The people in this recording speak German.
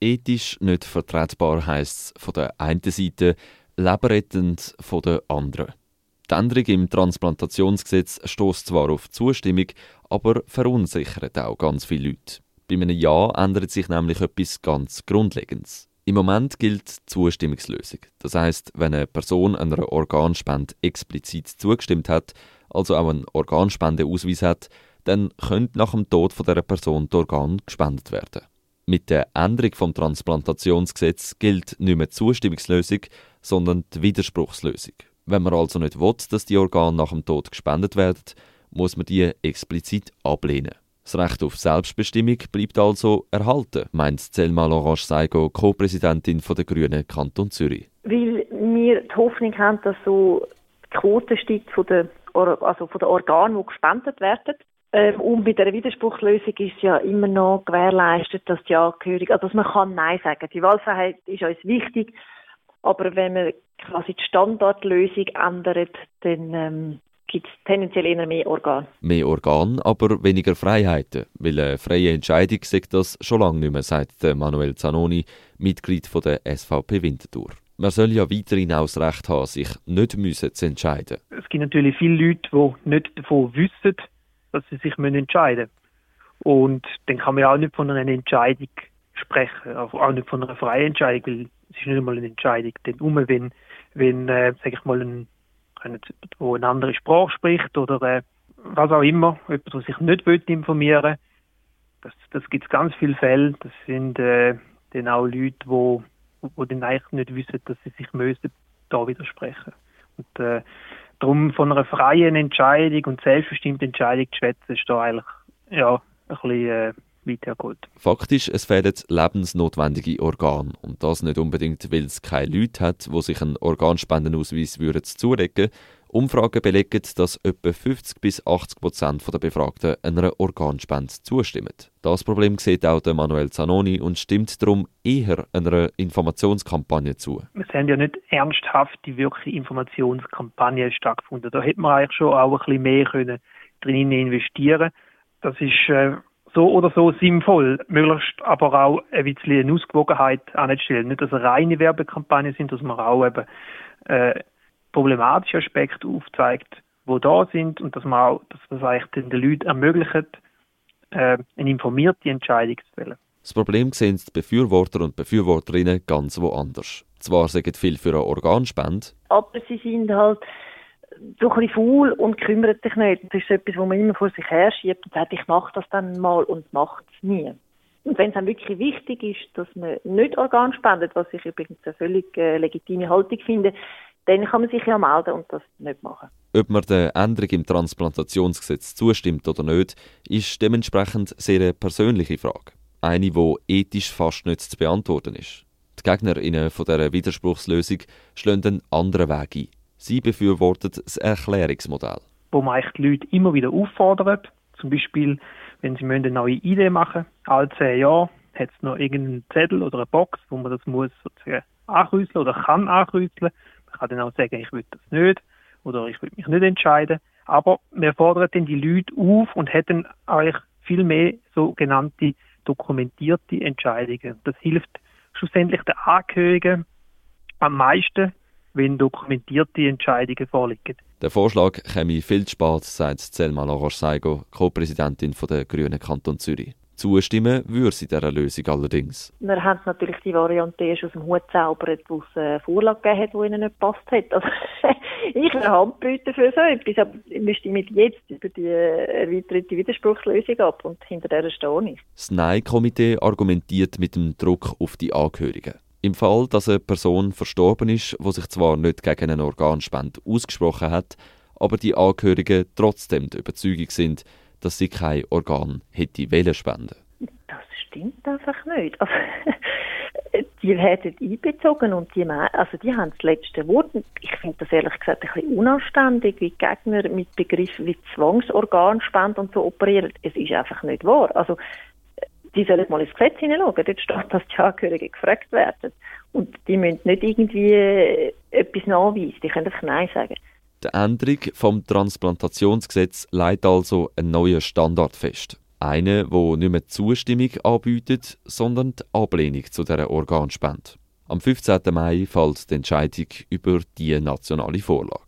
Ethisch nicht vertretbar heisst es von der einen Seite, lebenrettend von der anderen. Die Änderung im Transplantationsgesetz stößt zwar auf Zustimmung, aber verunsichert auch ganz viele Leute. Bei einem Ja ändert sich nämlich etwas ganz Grundlegendes. Im Moment gilt die Zustimmungslösung. Das heißt, wenn eine Person einer Organspende explizit zugestimmt hat, also auch einen Organspendeausweis hat, dann könnte nach dem Tod dieser Person die Organe gespendet werden. Mit der Änderung vom Transplantationsgesetz gilt nicht mehr die Zustimmungslösung, sondern die Widerspruchslösung. Wenn man also nicht will, dass die Organe nach dem Tod gespendet werden, muss man die explizit ablehnen. Das Recht auf Selbstbestimmung bleibt also erhalten, meint Selma Lorange Seigo, Co-Präsidentin der Grünen Kanton Zürich. Weil wir die Hoffnung haben, dass so die Quote steigt von den, also von den Organen, die gespendet werden. Ähm, und bei der Widerspruchslösung ist ja immer noch gewährleistet, dass die Angehörigen, also dass man kann Nein sagen. Die Wahlfreiheit ist uns wichtig, aber wenn man quasi die Standardlösung ändert, dann ähm, gibt es tendenziell eher mehr Organe. Mehr Organe, aber weniger Freiheiten. Weil eine freie Entscheidung sagt das schon lange nicht mehr, sagt Manuel Zanoni, Mitglied der SVP Winterthur. Man soll ja weiterhin auch das Recht haben, sich nicht müssen zu entscheiden. Es gibt natürlich viele Leute, die nicht davon wissen, dass sie sich entscheiden müssen. Und dann kann man ja auch nicht von einer Entscheidung sprechen, auch nicht von einer freien Entscheidung, weil es ist nicht einmal eine Entscheidung. Denn um, wenn, wenn äh, sag ich mal, ein, wo eine andere Sprache spricht oder äh, was auch immer, jemand, der sich nicht will informieren das, das gibt es ganz viele Fälle. Das sind äh, dann auch Leute, wo, wo dann eigentlich nicht wissen, dass sie sich müssen da widersprechen. Und äh, darum von einer freien Entscheidung und selbstbestimmten Entscheidung zu schwätzen, ist da eigentlich ja, ein bisschen äh, weitergeholt. Faktisch, es fehlen lebensnotwendige Organe. Und das nicht unbedingt, weil es keine Leute hat, die sich einen Organspendenausweis würden zulegen Umfragen belegen, dass etwa 50 bis 80 Prozent der Befragten einer Organspende zustimmen. Das Problem sieht auch Manuel Zanoni und stimmt darum eher einer Informationskampagne zu. Es haben ja nicht ernsthaft die wirkliche Informationskampagne stattgefunden. Da hätte man eigentlich schon auch ein bisschen mehr können drin investieren. Das ist äh, so oder so sinnvoll, möglichst aber auch ein bisschen eine Ausgewogenheit anzustellen. Nicht, dass es reine Werbekampagnen sind, dass man auch eben äh, problematische Aspekte aufzeigt, wo da sind und dass man auch, dass das eigentlich den Leuten ermöglicht, äh, eine informierte Entscheidung zu fällen. Das Problem sehen die Befürworter und Befürworterinnen ganz woanders. Zwar sagen viele für eine Organspende, aber sie sind halt so ein bisschen faul und kümmert sich nicht. Das ist etwas, wo man immer vor sich her schiebt und sagt, ich mache das dann mal und macht es nie. Und wenn es dann wirklich wichtig ist, dass man nicht Organ spendet, was ich übrigens eine völlig äh, legitime Haltung finde, dann kann man sich ja melden und das nicht machen. Ob man der Änderung im Transplantationsgesetz zustimmt oder nicht, ist dementsprechend sehr eine persönliche Frage. Eine, die ethisch fast nicht zu beantworten ist. Die GegnerInnen von dieser Widerspruchslösung schlagen einen anderen Weg ein. Sie befürworten das Erklärungsmodell. Wo man eigentlich die Leute immer wieder auffordert, zum Beispiel, wenn sie eine neue Idee machen alle zehn Jahre hat es noch irgendeinen Zettel oder eine Box, wo man das muss sozusagen ankreuzeln oder kann ankreuzeln. Kann dann auch sagen, ich will das nicht oder ich will mich nicht entscheiden. Aber wir fordern dann die Leute auf und hätten eigentlich viel mehr sogenannte dokumentierte Entscheidungen. Das hilft schlussendlich den Angehörigen am meisten, wenn dokumentierte Entscheidungen vorliegen. Der Vorschlag käme viel zu spät, sagt Selma Laroche-Seigo, Co-Präsidentin der Grünen Kanton Zürich. Zustimmen würde sie dieser Lösung allerdings. Wir haben natürlich die Variante erst aus dem Hut zaubert, wo es eine Vorlage gegeben hat, die ihnen nicht gepasst hat. Also, ich wäre Handbrüter für so etwas, aber wir stimmen jetzt über die erweiterte Widerspruchslösung ab und hinter der stehe ich. Das Nein-Komitee argumentiert mit dem Druck auf die Angehörigen. Im Fall, dass eine Person verstorben ist, wo sich zwar nicht gegen eine Organspende ausgesprochen hat, aber die Angehörigen trotzdem der Überzeugung sind, dass sie kein Organ hätte wollen spenden. Das stimmt einfach nicht. Also, die werden einbezogen und die, also die haben das letzte Wort. Ich finde das ehrlich gesagt ein bisschen unanständig, wie Gegner mit Begriffen wie Zwangsorganspende und so operieren. Es ist einfach nicht wahr. Also die sollen mal ins Gesetz hineinschauen. Dort steht, dass die Angehörigen gefragt werden. Und die müssen nicht irgendwie etwas nachweisen. Die können einfach Nein sagen. Die Änderung vom Transplantationsgesetz legt also einen neuen Standard fest. Einer, der nicht mehr Zustimmung anbietet, sondern die Ablehnung zu dieser Organspende. Am 15. Mai fällt die Entscheidung über die nationale Vorlage.